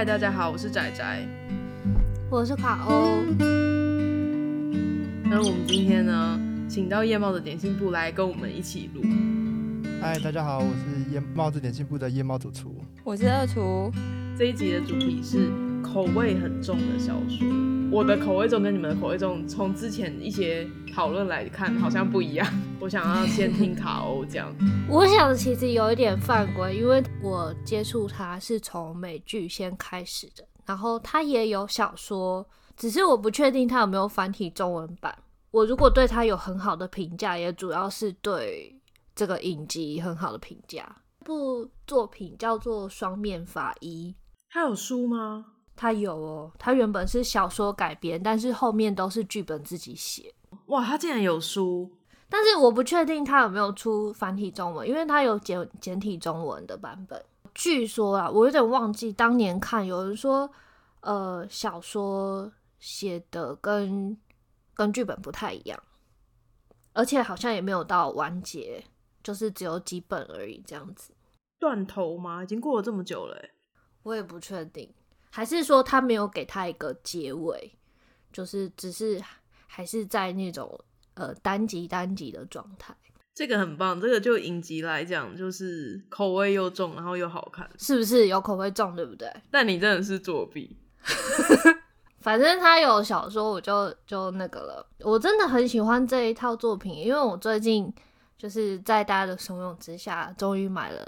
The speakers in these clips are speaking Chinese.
嗨，大家好，我是仔仔，我是卡欧。那我们今天呢，请到夜猫的点心部来跟我们一起录。嗨，大家好，我是夜猫子点心部的夜猫主厨，我是二厨。这一集的主题是口味很重的小说。我的口味重跟你们的口味重，从之前一些讨论来看，好像不一样。我想要先听卡欧讲。我想其实有一点犯规，因为我接触他是从美剧先开始的，然后他也有小说，只是我不确定他有没有繁体中文版。我如果对他有很好的评价，也主要是对这个影集很好的评价。这部作品叫做《双面法医》，他有书吗？他有哦，他原本是小说改编，但是后面都是剧本自己写。哇，他竟然有书！但是我不确定他有没有出繁体中文，因为他有简简体中文的版本。据说啊，我有点忘记当年看，有人说，呃，小说写的跟跟剧本不太一样，而且好像也没有到完结，就是只有几本而已，这样子。断头吗？已经过了这么久了，我也不确定。还是说他没有给他一个结尾，就是只是还是在那种呃单集单集的状态。这个很棒，这个就影集来讲，就是口味又重，然后又好看，是不是有口味重，对不对？但你真的是作弊。反正他有小说，我就就那个了。我真的很喜欢这一套作品，因为我最近就是在大家的怂恿之下，终于买了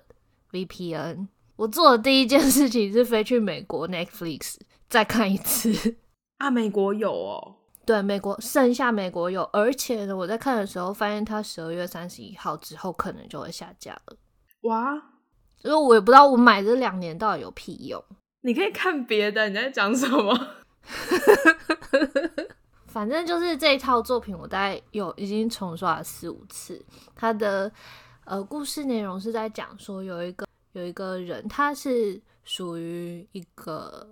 VPN。我做的第一件事情是飞去美国 Netflix 再看一次啊！美国有哦，对，美国剩下美国有，而且呢，我在看的时候发现它十二月三十一号之后可能就会下架了。哇！所以我也不知道我买这两年到底有屁用。你可以看别的，你在讲什么？反正就是这一套作品，我大概有已经重刷了四五次。它的呃故事内容是在讲说有一个。有一个人，他是属于一个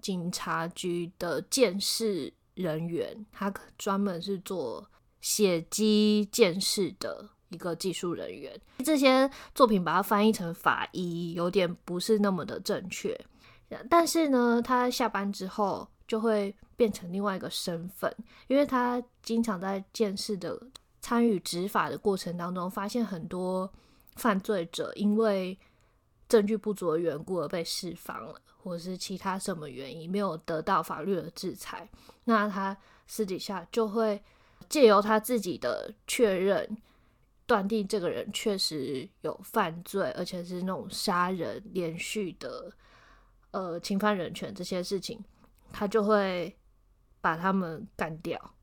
警察局的鉴识人员，他专门是做血迹鉴识的一个技术人员。这些作品把它翻译成法医，有点不是那么的正确。但是呢，他下班之后就会变成另外一个身份，因为他经常在鉴识的参与执法的过程当中，发现很多犯罪者因为证据不足的缘故而被释放了，或是其他什么原因没有得到法律的制裁，那他私底下就会借由他自己的确认，断定这个人确实有犯罪，而且是那种杀人连续的，呃，侵犯人权这些事情，他就会把他们干掉。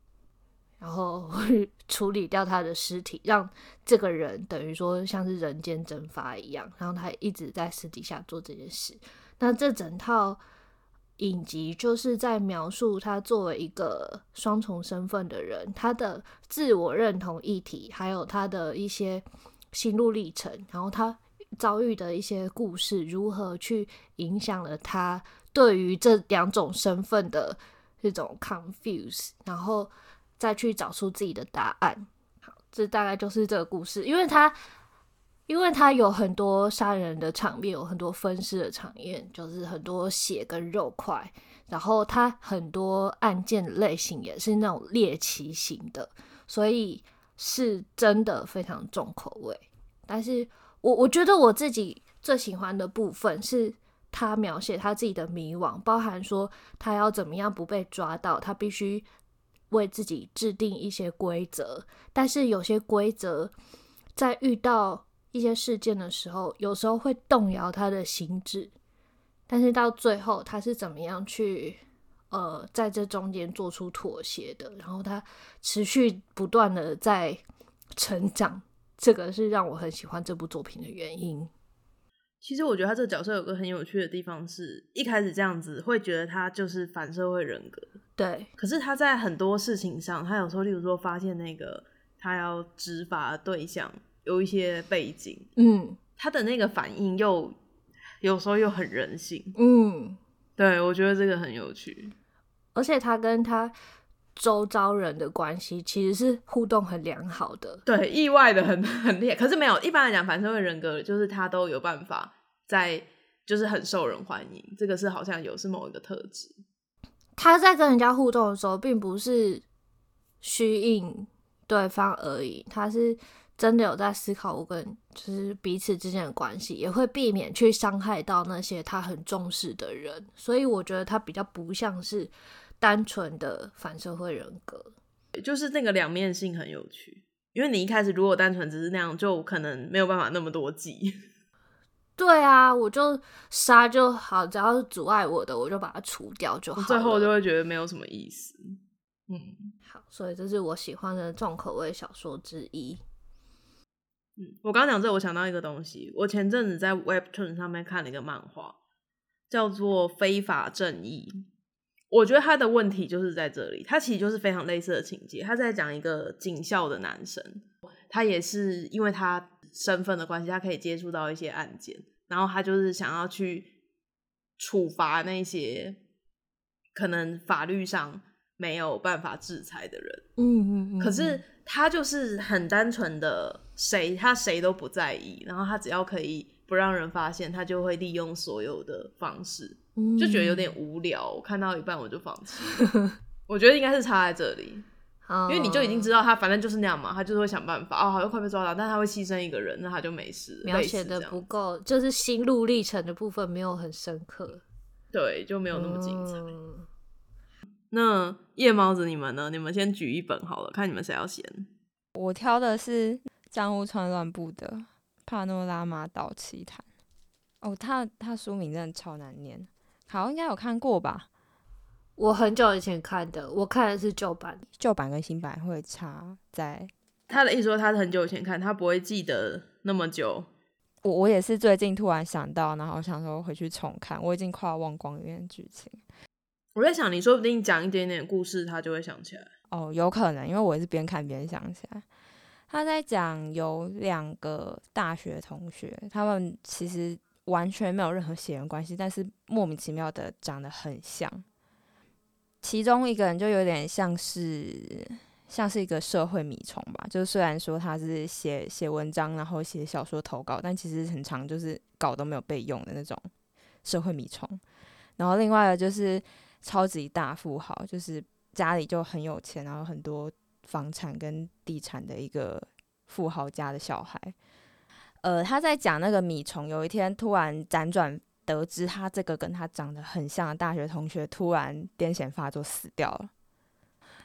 然后 处理掉他的尸体，让这个人等于说像是人间蒸发一样。然后他一直在私底下做这件事。那这整套影集就是在描述他作为一个双重身份的人，他的自我认同议题，还有他的一些心路历程，然后他遭遇的一些故事，如何去影响了他对于这两种身份的这种 confuse，然后。再去找出自己的答案。好，这大概就是这个故事。因为他，因为它有很多杀人的场面，有很多分尸的场面，就是很多血跟肉块。然后它很多案件类型也是那种猎奇型的，所以是真的非常重口味。但是我我觉得我自己最喜欢的部分是他描写他自己的迷惘，包含说他要怎么样不被抓到，他必须。为自己制定一些规则，但是有些规则在遇到一些事件的时候，有时候会动摇他的心智。但是到最后，他是怎么样去呃在这中间做出妥协的？然后他持续不断的在成长，这个是让我很喜欢这部作品的原因。其实我觉得他这个角色有个很有趣的地方是，是一开始这样子会觉得他就是反社会人格。对，可是他在很多事情上，他有时候，例如说发现那个他要执法的对象有一些背景，嗯，他的那个反应又有时候又很人性，嗯，对，我觉得这个很有趣，而且他跟他周遭人的关系其实是互动很良好的，对，意外的很 很厉害，可是没有一般来讲反社会人格就是他都有办法在就是很受人欢迎。这个是好像有是某一个特质。他在跟人家互动的时候，并不是虚应对方而已，他是真的有在思考我跟就是彼此之间的关系，也会避免去伤害到那些他很重视的人。所以我觉得他比较不像是单纯的反社会人格，就是那个两面性很有趣。因为你一开始如果单纯只是那样，就可能没有办法那么多计。对啊，我就杀就好，只要是阻碍我的，我就把它除掉就好。最后就会觉得没有什么意思。嗯，好，所以这是我喜欢的重口味小说之一。嗯，我刚刚讲这，我想到一个东西，我前阵子在 Webtoon 上面看了一个漫画，叫做《非法正义》。我觉得他的问题就是在这里，他其实就是非常类似的情节。他在讲一个警校的男生，他也是因为他。身份的关系，他可以接触到一些案件，然后他就是想要去处罚那些可能法律上没有办法制裁的人。嗯嗯嗯。可是他就是很单纯的，谁他谁都不在意，然后他只要可以不让人发现，他就会利用所有的方式，就觉得有点无聊。我看到一半我就放弃。我觉得应该是差在这里。因为你就已经知道他反正就是那样嘛，他就是会想办法哦，好像快被抓到，但他会牺牲一个人，那他就没事。描写的不够，就是心路历程的部分没有很深刻，对，就没有那么精彩。嗯、那夜猫子你们呢？你们先举一本好了，看你们谁要先。我挑的是江户川乱步的《帕诺拉玛岛奇谭》。哦，他他书名真的超难念，好，应该有看过吧？我很久以前看的，我看的是旧版，旧版跟新版会差在。他的意思说他是很久以前看，他不会记得那么久。我我也是最近突然想到，然后想说回去重看，我已经快要忘光里面剧情。我在想，你说不定讲一点点故事，他就会想起来。哦，有可能，因为我也是边看边想起来。他在讲有两个大学同学，他们其实完全没有任何血缘关系，但是莫名其妙的长得很像。其中一个人就有点像是像是一个社会米虫吧，就是虽然说他是写写文章，然后写小说投稿，但其实很长就是稿都没有被用的那种社会米虫。然后另外的就是超级大富豪，就是家里就很有钱，然后很多房产跟地产的一个富豪家的小孩。呃，他在讲那个米虫有一天突然辗转。得知他这个跟他长得很像的大学同学突然癫痫发作死掉了，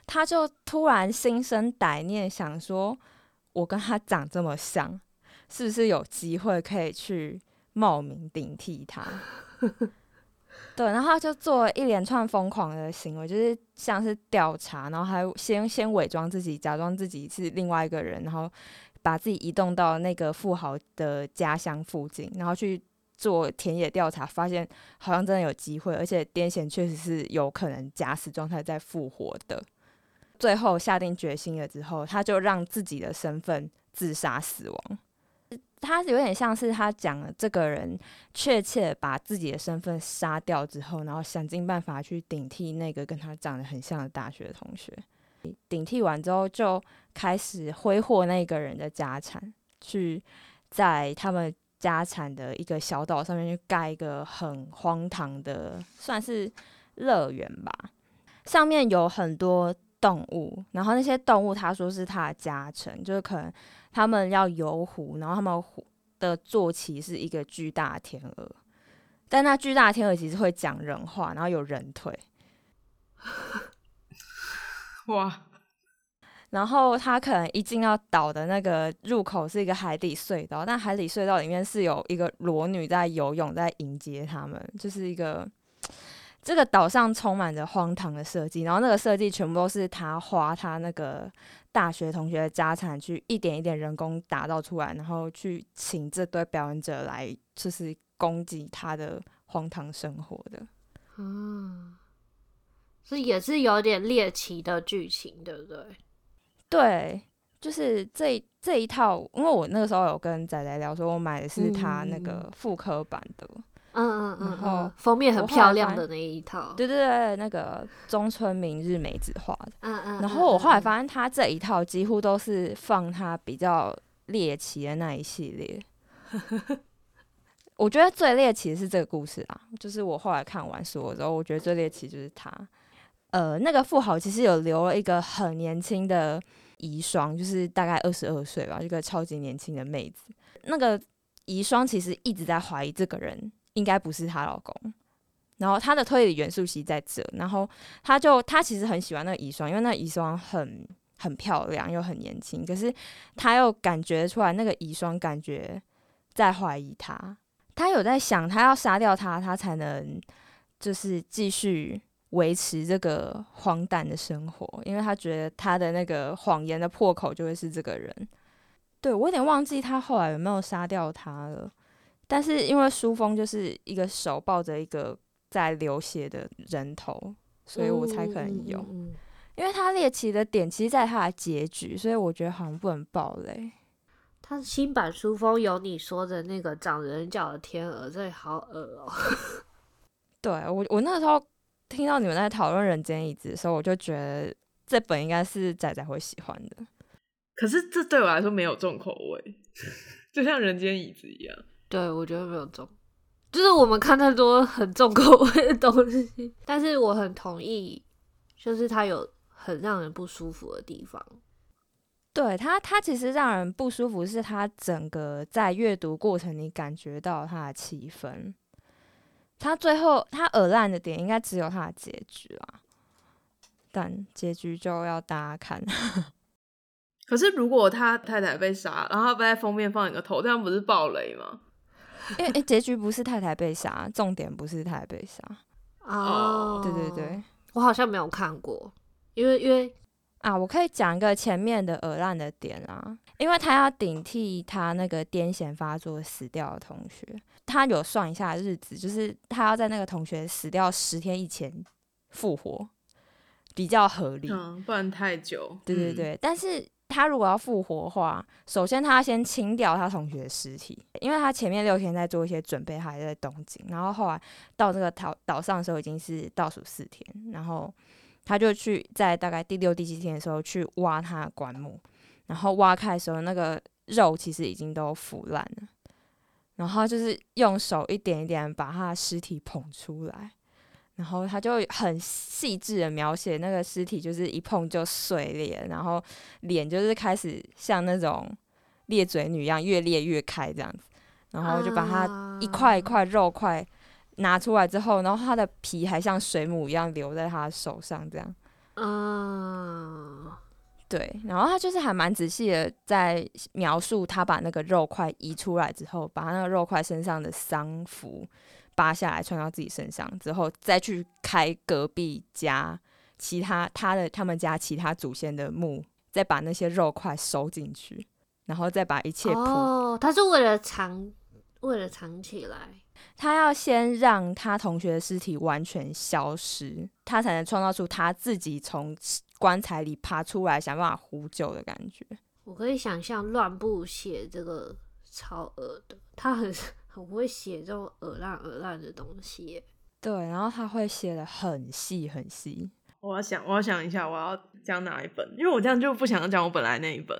他就突然心生歹念，想说：“我跟他长这么像，是不是有机会可以去冒名顶替他？” 对，然后他就做一连串疯狂的行为，就是像是调查，然后还先先伪装自己，假装自己是另外一个人，然后把自己移动到那个富豪的家乡附近，然后去。做田野调查，发现好像真的有机会，而且癫痫确实是有可能假死状态再复活的。最后下定决心了之后，他就让自己的身份自杀死亡。他有点像是他讲了这个人确切把自己的身份杀掉之后，然后想尽办法去顶替那个跟他长得很像的大学同学。顶替完之后，就开始挥霍那个人的家产，去在他们。家产的一个小岛上面去盖一个很荒唐的，算是乐园吧。上面有很多动物，然后那些动物他说是他的家臣，就是可能他们要游湖，然后他们湖的坐骑是一个巨大的天鹅，但那巨大的天鹅其实会讲人话，然后有人腿。哇！然后他可能一进到岛的那个入口是一个海底隧道，但海底隧道里面是有一个裸女在游泳，在迎接他们，就是一个这个岛上充满着荒唐的设计。然后那个设计全部都是他花他那个大学同学的家产去一点一点人工打造出来，然后去请这堆表演者来，就是攻击他的荒唐生活的。嗯，所以也是有点猎奇的剧情，对不对？对，就是这这一套，因为我那个时候有跟仔仔聊，说我买的是他那个复刻版的，嗯嗯嗯，然后封面很漂亮的那一套，对对对，那个中村明日美子画的，嗯嗯，然后我后来发现他这一套几乎都是放他比较猎奇的那一系列，我觉得最猎奇的是这个故事啊，就是我后来看完书之后，我觉得最猎奇就是他。呃，那个富豪其实有留了一个很年轻的遗孀，就是大概二十二岁吧，一个超级年轻的妹子。那个遗孀其实一直在怀疑这个人应该不是她老公，然后她的推理元素其实在这，然后她就她其实很喜欢那个遗孀，因为那遗孀很很漂亮又很年轻，可是她又感觉出来那个遗孀感觉在怀疑她，她有在想，她要杀掉她，她才能就是继续。维持这个荒诞的生活，因为她觉得她的那个谎言的破口就会是这个人。对，我有点忘记她后来有没有杀掉他了，但是因为书封就是一个手抱着一个在流血的人头，所以我才可能有。嗯嗯嗯、因为他猎奇的点其实在他的结局，所以我觉得好像不能爆雷。他新版书封有你说的那个长人脚的天鹅，这里好恶哦、喔。对我，我那时候。听到你们在讨论《人间椅子》的时候，我就觉得这本应该是仔仔会喜欢的。可是这对我来说没有重口味，就像《人间椅子》一样。对，我觉得没有重，就是我们看太多很重口味的东西。但是我很同意，就是它有很让人不舒服的地方。对它，它其实让人不舒服，是它整个在阅读过程你感觉到它的气氛。它最后它耳烂的点应该只有它的结局啊，但结局就要大家看。可是如果他太太被杀，然后他在封面放一个头，这样不是暴雷吗？因为诶，结局不是太太被杀，重点不是太太被杀。哦，对对对，我好像没有看过，因为因为啊，我可以讲一个前面的鹅烂的点啊，因为他要顶替他那个癫痫发作死掉的同学。他有算一下日子，就是他要在那个同学死掉十天以前复活，比较合理。嗯，不然太久。对对对，嗯、但是他如果要复活的话，首先他要先清掉他同学的尸体，因为他前面六天在做一些准备，他还在东京，然后后来到这个岛岛上的时候已经是倒数四天，然后他就去在大概第六、第七天的时候去挖他的棺木，然后挖开的时候，那个肉其实已经都腐烂了。然后就是用手一点一点把他的尸体捧出来，然后他就很细致的描写那个尸体，就是一碰就碎裂，然后脸就是开始像那种裂嘴女一样越裂越开这样子，然后就把它一块一块肉块拿出来之后，然后它的皮还像水母一样留在他手上这样，啊。对，然后他就是还蛮仔细的在描述他把那个肉块移出来之后，把他那个肉块身上的丧服扒下来穿到自己身上之后，再去开隔壁家其他他的他们家其他祖先的墓，再把那些肉块收进去，然后再把一切铺哦，他是为了藏，为了藏起来，他要先让他同学的尸体完全消失，他才能创造出他自己从。棺材里爬出来，想办法呼救的感觉。我可以想象乱步写这个超恶的，他很很会写这种耳烂耳烂的东西。对，然后他会写的很细很细。我要想，我要想一下，我要讲哪一本？因为我这样就不想讲我本来那一本。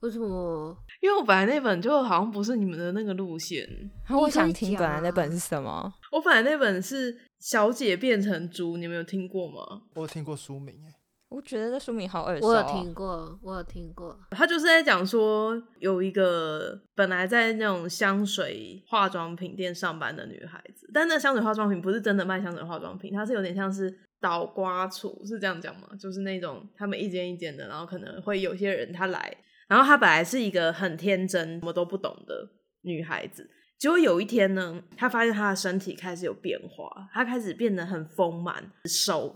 为什么？因为我本来那本就好像不是你们的那个路线。然后我想听本来那本是什么？我本来那本是小姐变成猪，你们有听过吗？我有听过书名我觉得这书名好耳熟。我有听过，我有听过。他就是在讲说，有一个本来在那种香水化妆品店上班的女孩子，但那香水化妆品不是真的卖香水化妆品，它是有点像是倒瓜厨，是这样讲吗？就是那种他们一间一间的，然后可能会有些人他来，然后她本来是一个很天真、什么都不懂的女孩子，结果有一天呢，她发现她的身体开始有变化，她开始变得很丰满，手。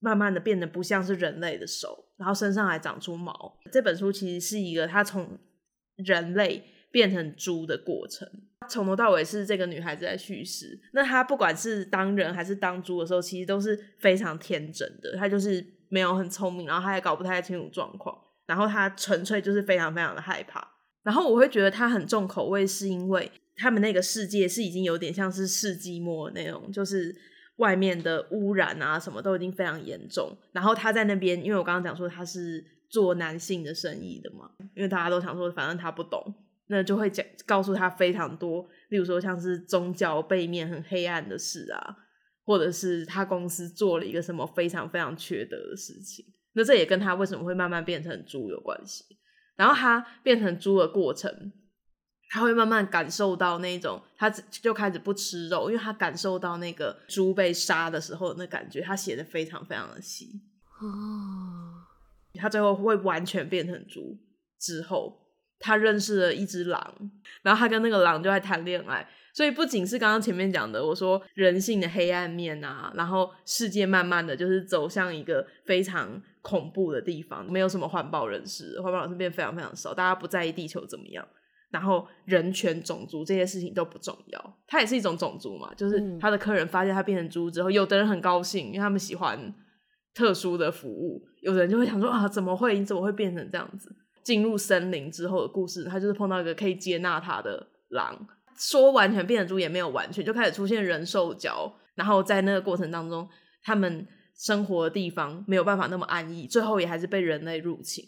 慢慢的变得不像是人类的手，然后身上还长出毛。这本书其实是一个他从人类变成猪的过程，从头到尾是这个女孩子在叙事。那她不管是当人还是当猪的时候，其实都是非常天真的。她就是没有很聪明，然后她也搞不太清楚状况，然后她纯粹就是非常非常的害怕。然后我会觉得她很重口味，是因为他们那个世界是已经有点像是世纪末的那种，就是。外面的污染啊，什么都已经非常严重。然后他在那边，因为我刚刚讲说他是做男性的生意的嘛，因为大家都想说，反正他不懂，那就会讲告诉他非常多，例如说像是宗教背面很黑暗的事啊，或者是他公司做了一个什么非常非常缺德的事情。那这也跟他为什么会慢慢变成猪有关系。然后他变成猪的过程，他会慢慢感受到那种，他就开始不吃肉，因为他感受到那个猪被杀的时候的那感觉。他写的非常非常的细哦。他最后会完全变成猪之后，他认识了一只狼，然后他跟那个狼就在谈恋爱。所以不仅是刚刚前面讲的，我说人性的黑暗面啊，然后世界慢慢的就是走向一个非常恐怖的地方，没有什么环保人士，环保人士变非常非常少，大家不在意地球怎么样，然后人权、种族这些事情都不重要，它也是一种种族嘛，就是他的客人发现他变成猪之后，有的人很高兴，因为他们喜欢特殊的服务，有的人就会想说啊，怎么会？你怎么会变成这样子？进入森林之后的故事，他就是碰到一个可以接纳他的狼。说完全变成猪也没有完全，就开始出现人兽交，然后在那个过程当中，他们生活的地方没有办法那么安逸，最后也还是被人类入侵。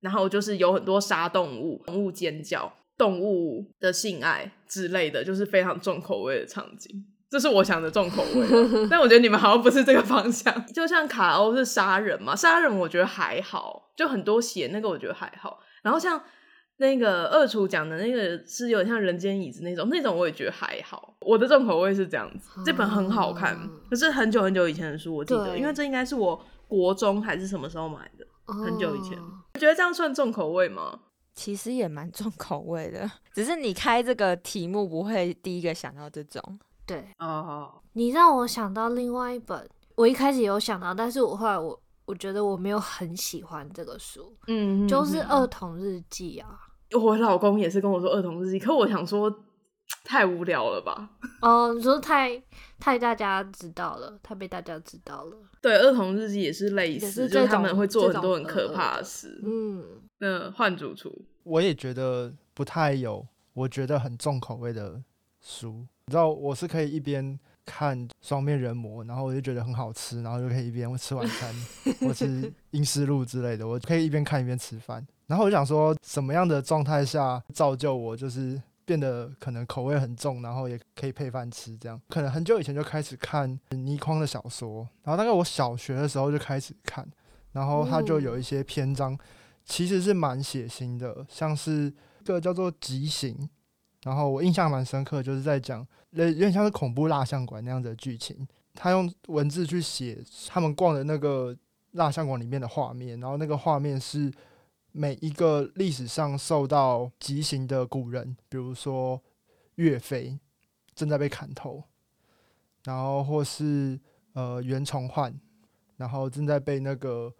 然后就是有很多杀动物、动物尖叫、动物的性爱之类的，就是非常重口味的场景。这是我想的重口味，但我觉得你们好像不是这个方向。就像卡欧是杀人嘛，杀人我觉得还好，就很多血那个我觉得还好。然后像。那个二厨讲的那个是有点像人间椅子那种，那种我也觉得还好。我的重口味是这样子，这本很好看，可是很久很久以前的书，我记得，因为这应该是我国中还是什么时候买的，很久以前。你觉得这样算重口味吗？其实也蛮重口味的，只是你开这个题目不会第一个想到这种。对哦，你让我想到另外一本，我一开始有想到，但是我后来我我觉得我没有很喜欢这个书，嗯，就是《儿童日记》啊。我老公也是跟我说儿童日记，可我想说太无聊了吧？哦，你说太太大家知道了，太被大家知道了。对，儿童日记也是类似，是就是他们会做很多很可怕的事。嗯，那换主厨，我也觉得不太有，我觉得很重口味的书。你知道，我是可以一边看双面人魔，然后我就觉得很好吃，然后就可以一边吃晚餐，或吃《阴尸路》之类的，我可以一边看一边吃饭。然后我想说，什么样的状态下造就我，就是变得可能口味很重，然后也可以配饭吃这样。可能很久以前就开始看倪匡的小说，然后大概我小学的时候就开始看，然后他就有一些篇章其实是蛮血腥的，像是一个叫做《极刑》，然后我印象蛮深刻，就是在讲有点像是恐怖蜡像馆那样子的剧情，他用文字去写他们逛的那个蜡像馆里面的画面，然后那个画面是。每一个历史上受到极刑的古人，比如说岳飞正在被砍头，然后或是呃袁崇焕，然后正在被那个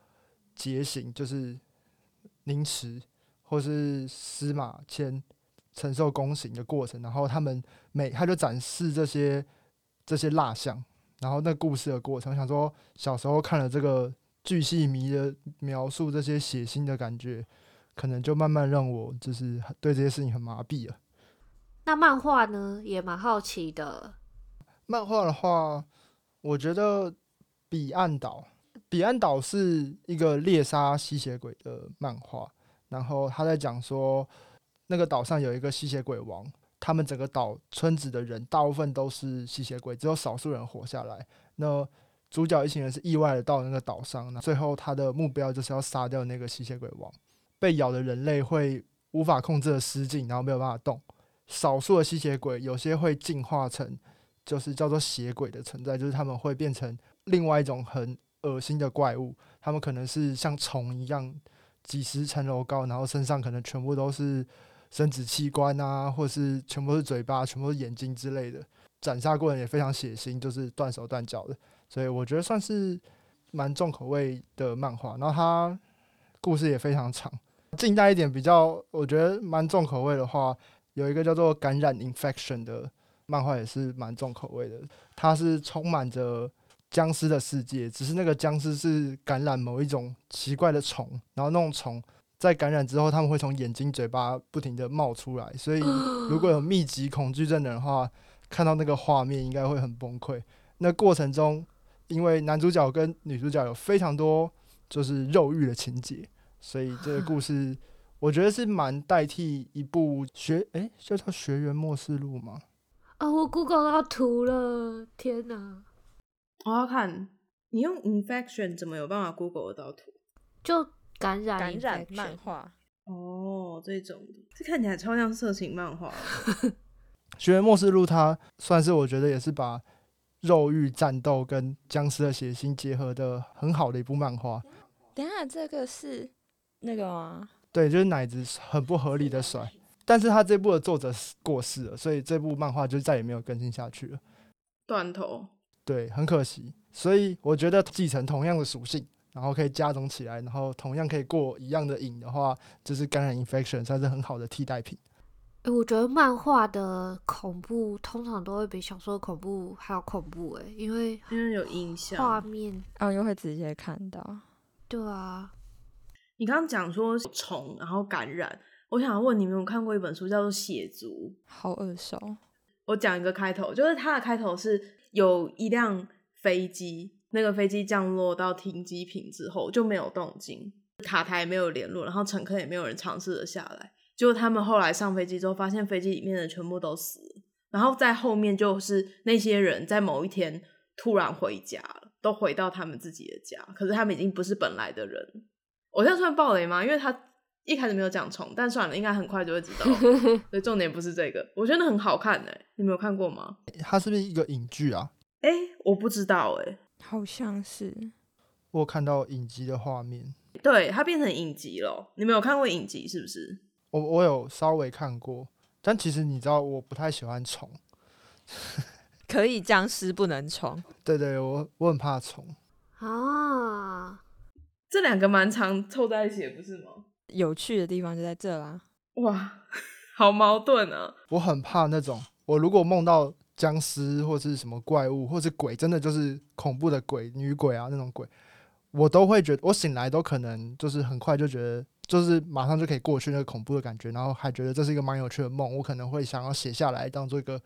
劫刑，就是凌迟，或是司马迁承受宫刑的过程，然后他们每他就展示这些这些蜡像，然后那故事的过程，我想说小时候看了这个。巨细迷的描述这些血腥的感觉，可能就慢慢让我就是对这些事情很麻痹了。那漫画呢，也蛮好奇的。漫画的话，我觉得《彼岸岛》《彼岸岛》是一个猎杀吸血鬼的漫画，然后他在讲说，那个岛上有一个吸血鬼王，他们整个岛村子的人大部分都是吸血鬼，只有少数人活下来。那主角一行人是意外的到了那个岛上，那最后他的目标就是要杀掉那个吸血鬼王。被咬的人类会无法控制的失禁，然后没有办法动。少数的吸血鬼有些会进化成，就是叫做血鬼的存在，就是他们会变成另外一种很恶心的怪物。他们可能是像虫一样，几十层楼高，然后身上可能全部都是生殖器官啊，或是全部是嘴巴，全部是眼睛之类的。斩杀过程也非常血腥，就是断手断脚的。所以我觉得算是蛮重口味的漫画，然后它故事也非常长。近代一点比较，我觉得蛮重口味的话，有一个叫做《感染 Infection》的漫画也是蛮重口味的。它是充满着僵尸的世界，只是那个僵尸是感染某一种奇怪的虫，然后那种虫在感染之后，他们会从眼睛、嘴巴不停的冒出来。所以 如果有密集恐惧症的人的话，看到那个画面应该会很崩溃。那过程中，因为男主角跟女主角有非常多就是肉欲的情节，所以这个故事我觉得是蛮代替一部学哎、欸，就叫《学员末世录》吗？啊，我 Google 到图了，天哪！我要看你用 infection 怎么有办法 Google 得到图？就感染感染漫画哦，这种的，这看起来超像色情漫画。《学园末世录》它算是我觉得也是把肉欲战斗跟僵尸的血腥结合的很好的一部漫画。等下，这个是那个吗？对，就是奶子很不合理的甩，但是他这部的作者过世了，所以这部漫画就再也没有更新下去了。断头，对，很可惜。所以我觉得继承同样的属性，然后可以加总起来，然后同样可以过一样的瘾的话，就是感染 infection 算是很好的替代品。哎、欸，我觉得漫画的恐怖通常都会比小说的恐怖还要恐怖哎，因为因为有影像画面，哦，又会直接看到。对啊。你刚刚讲说虫，然后感染，我想要问你们有看过一本书叫做《血族》？好耳熟。我讲一个开头，就是它的开头是有一辆飞机，那个飞机降落到停机坪之后就没有动静，塔台也没有联络，然后乘客也没有人尝试着下来。结果他们后来上飞机之后，发现飞机里面的全部都死了。然后在后面就是那些人在某一天突然回家了，都回到他们自己的家，可是他们已经不是本来的人。我现在算暴雷吗？因为他一开始没有讲虫，但算了，应该很快就会知道。所以重点不是这个，我觉得很好看诶，你没有看过吗？它是不是一个影剧啊？哎，我不知道诶，好像是。我有看到影集的画面，对，它变成影集了。你没有看过影集是不是？我我有稍微看过，但其实你知道，我不太喜欢虫。可以僵尸不能虫。对对，我我很怕虫啊。这两个蛮常凑在一起，不是吗？有趣的地方就在这啦！哇，好矛盾啊！我很怕那种，我如果梦到僵尸或是什么怪物，或是鬼，真的就是恐怖的鬼、女鬼啊那种鬼，我都会觉得，我醒来都可能就是很快就觉得，就是马上就可以过去那个恐怖的感觉，然后还觉得这是一个蛮有趣的梦，我可能会想要写下来当做一个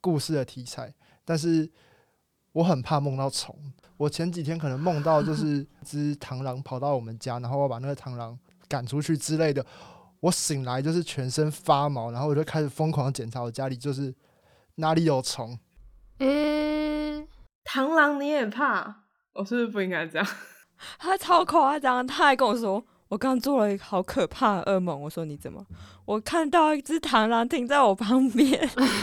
故事的题材，但是。我很怕梦到虫。我前几天可能梦到就是只螳螂跑到我们家，然后我把那个螳螂赶出去之类的。我醒来就是全身发毛，然后我就开始疯狂检查我家里，就是哪里有虫。诶、欸，螳螂你也怕？我是不是不应该这样？他超夸张，他还跟我说。我刚做了一个好可怕的噩梦，我说你怎么？我看到一只螳螂停在我旁边。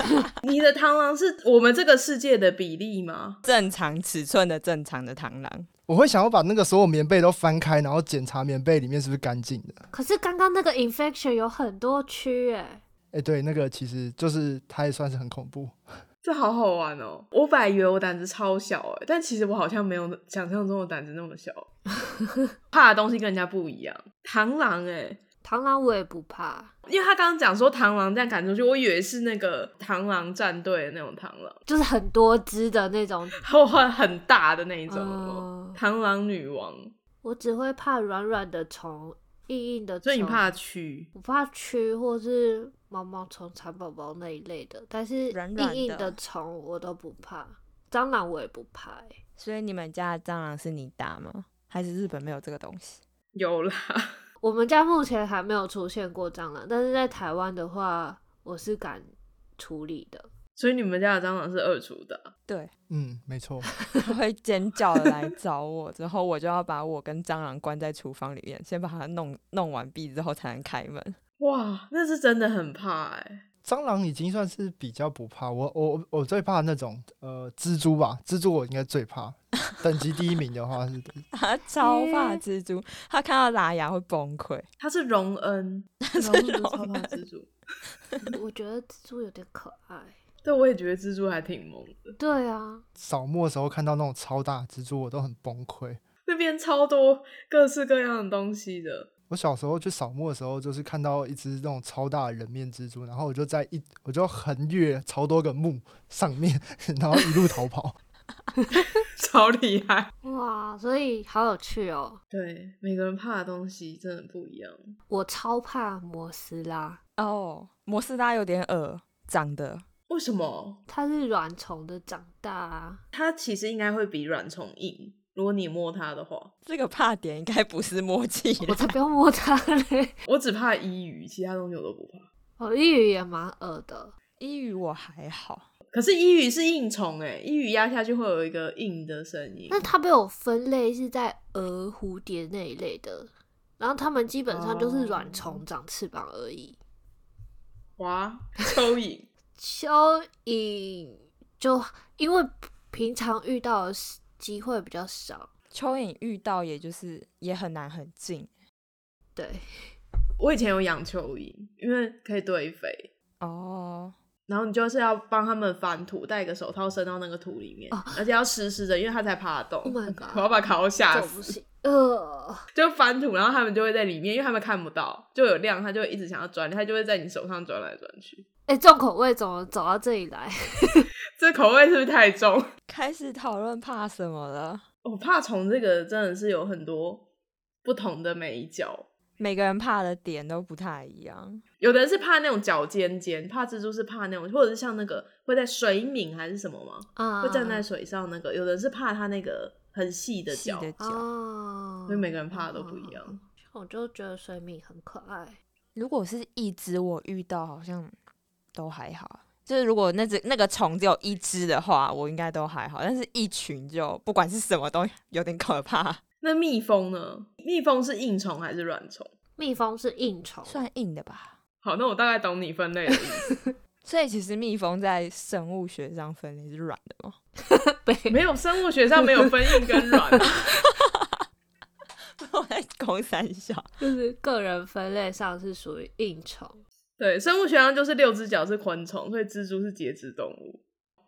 你的螳螂是我们这个世界的比例吗？正常尺寸的正常的螳螂。我会想要把那个所有棉被都翻开，然后检查棉被里面是不是干净的。可是刚刚那个 infection 有很多区哎。哎、欸，对，那个其实就是它也算是很恐怖。这好好玩哦！我本来以为我胆子超小哎，但其实我好像没有想象中的胆子那么小。怕的东西跟人家不一样。螳螂哎，螳螂我也不怕，因为他刚刚讲说螳螂这样赶出去，我以为是那个螳螂战队的那种螳螂，就是很多只的那种，后很很大的那一种。呃、螳螂女王，我只会怕软软的虫。硬硬的虫，所以你怕蛆？我怕蛆，或是毛毛虫、蚕宝宝那一类的。但是硬硬的虫我都不怕，蟑螂我也不怕、欸。所以你们家的蟑螂是你打吗？还是日本没有这个东西？有啦，我们家目前还没有出现过蟑螂，但是在台湾的话，我是敢处理的。所以你们家的蟑螂是二厨的？对，嗯，没错。它会尖叫的来找我，之后我就要把我跟蟑螂关在厨房里面，先把它弄弄完毕之后才能开门。哇，那是真的很怕哎、欸！蟑螂已经算是比较不怕，我我我最怕那种呃蜘蛛吧，蜘蛛我应该最怕。等级第一名的话是，他超怕蜘蛛，他看到拉牙会崩溃。他是荣恩，他是荣恩超怕蜘蛛。我觉得蜘蛛有点可爱。对，我也觉得蜘蛛还挺萌的。对啊，扫墓的时候看到那种超大蜘蛛，我都很崩溃。那边超多各式各样的东西的。我小时候去扫墓的时候，就是看到一只那种超大的人面蜘蛛，然后我就在一，我就横越超多个墓上面，然后一路逃跑，超厉害哇！所以好有趣哦。对，每个人怕的东西真的不一样。我超怕摩斯拉哦，摩斯拉有点恶，长的。为什么？它是软虫的长大啊，它其实应该会比软虫硬。如果你摸它的话，这个怕点应该不是摸气，我才不要摸它嘞。我只怕伊鱼，其他东西我都不怕。哦，伊鱼也蛮恶的，伊鱼我还好。可是伊鱼是硬虫哎，伊鱼压下去会有一个硬的声音。那它被我分类是在蛾、蝴蝶那一类的，然后它们基本上就是软虫长翅膀而已。哇，蚯蚓，蚯蚓就因为平常遇到的机会比较少，蚯蚓遇到也就是也很难很近。对，我以前有养蚯蚓，因为可以堆肥哦。然后你就是要帮他们翻土，戴个手套伸到那个土里面，哦、而且要湿湿的，因为它才爬得动。Oh my god！我要把卡欧吓死。呃，就翻土，然后他们就会在里面，因为他们看不到，就有亮，他就会一直想要钻，他就会在你手上转来转去。哎、欸，重口味怎么走到这里来？这口味是不是太重？开始讨论怕什么了？我、哦、怕虫这个真的是有很多不同的美角。每个人怕的点都不太一样，有的人是怕那种脚尖尖，怕蜘蛛是怕那种，或者是像那个会在水敏还是什么吗？啊，会站在水上那个。有的人是怕它那个很细的脚，哦，所以每个人怕的都不一样。我就觉得水敏很可爱。如果是一只，我遇到好像都还好。就是如果那只那个虫只有一只的话，我应该都还好。但是一群就不管是什么都有点可怕。那蜜蜂呢？蜜蜂是硬虫还是软虫？蜜蜂是硬虫，算硬的吧。好，那我大概懂你分类的意思。所以其实蜜蜂在生物学上分类是软的吗？没有，生物学上没有分硬跟软。我在公三小，就是个人分类上是属于硬虫。对，生物学上就是六只脚是昆虫，所以蜘蛛是节肢动物。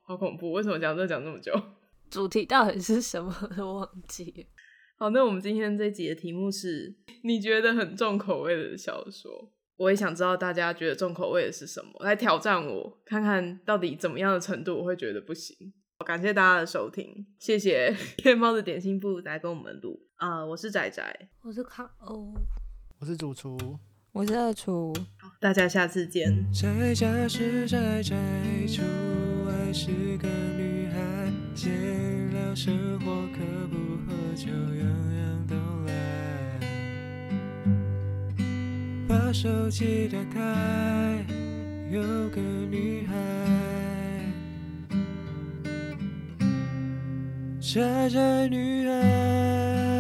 好恐怖！为什么讲这讲这么久？主题到底是什么？都忘记。好，那我们今天这集的题目是你觉得很重口味的小说。我也想知道大家觉得重口味的是什么，来挑战我，看看到底怎么样的程度我会觉得不行。感谢大家的收听，谢谢夜猫的点心部来跟我们录啊、呃！我是仔仔，我是卡欧，我是主厨，我是二厨。大家下次见。在家是宅宅，出外是个女孩，闲聊生活可不喝酒，样样都来。把手机打开，有个女孩，宅宅女孩。